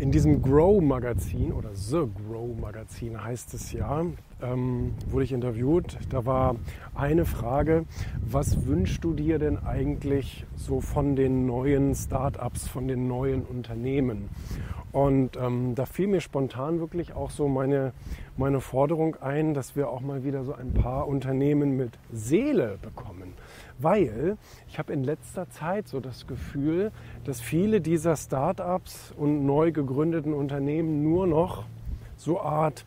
In diesem Grow-Magazin oder The Grow-Magazin heißt es ja, ähm, wurde ich interviewt. Da war eine Frage, was wünschst du dir denn eigentlich so von den neuen Startups, von den neuen Unternehmen? Und ähm, da fiel mir spontan wirklich auch so meine, meine Forderung ein, dass wir auch mal wieder so ein paar Unternehmen mit Seele bekommen. Weil ich habe in letzter Zeit so das Gefühl, dass viele dieser Startups und neu gegründeten Unternehmen nur noch so Art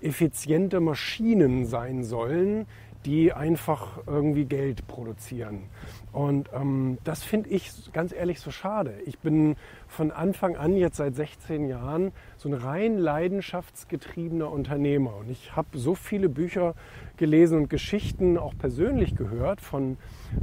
effiziente Maschinen sein sollen, die einfach irgendwie Geld produzieren. Und ähm, das finde ich ganz ehrlich so schade. Ich bin von Anfang an jetzt seit 16 Jahren so ein rein leidenschaftsgetriebener Unternehmer. Und ich habe so viele Bücher gelesen und Geschichten auch persönlich gehört von,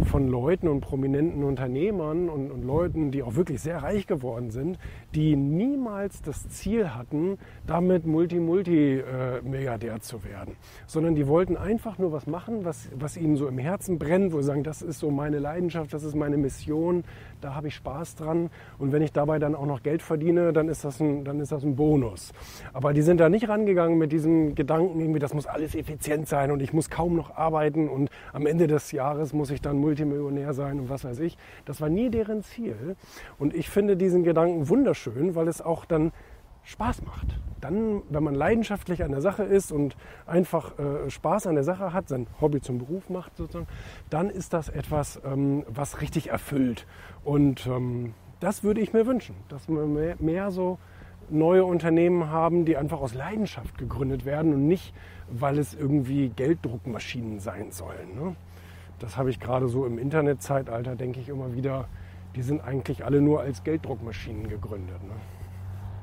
von Leuten und prominenten Unternehmern und, und Leuten, die auch wirklich sehr reich geworden sind, die niemals das Ziel hatten, damit Multi-Multi-Milliardär äh, zu werden, sondern die wollten einfach nur was machen, was, was ihnen so im Herzen brennt, wo sie sagen, das ist so meine Leidenschaft, das ist meine Mission, da habe ich Spaß dran. Und wenn ich dabei dann auch noch Geld verdiene, dann ist das ein, dann ist das ein Bonus. Aber die sind da nicht rangegangen mit diesem Gedanken, irgendwie, das muss alles effizient sein und ich muss kaum noch arbeiten und am Ende des Jahres muss ich dann Multimillionär sein und was weiß ich. Das war nie deren Ziel. Und ich finde diesen Gedanken wunderschön, weil es auch dann Spaß macht. Dann, wenn man leidenschaftlich an der Sache ist und einfach äh, Spaß an der Sache hat, sein Hobby zum Beruf macht sozusagen, dann ist das etwas, ähm, was richtig erfüllt. Und ähm, das würde ich mir wünschen, dass wir mehr, mehr so neue Unternehmen haben, die einfach aus Leidenschaft gegründet werden und nicht, weil es irgendwie Gelddruckmaschinen sein sollen. Ne? Das habe ich gerade so im Internetzeitalter, denke ich immer wieder, die sind eigentlich alle nur als Gelddruckmaschinen gegründet. Ne?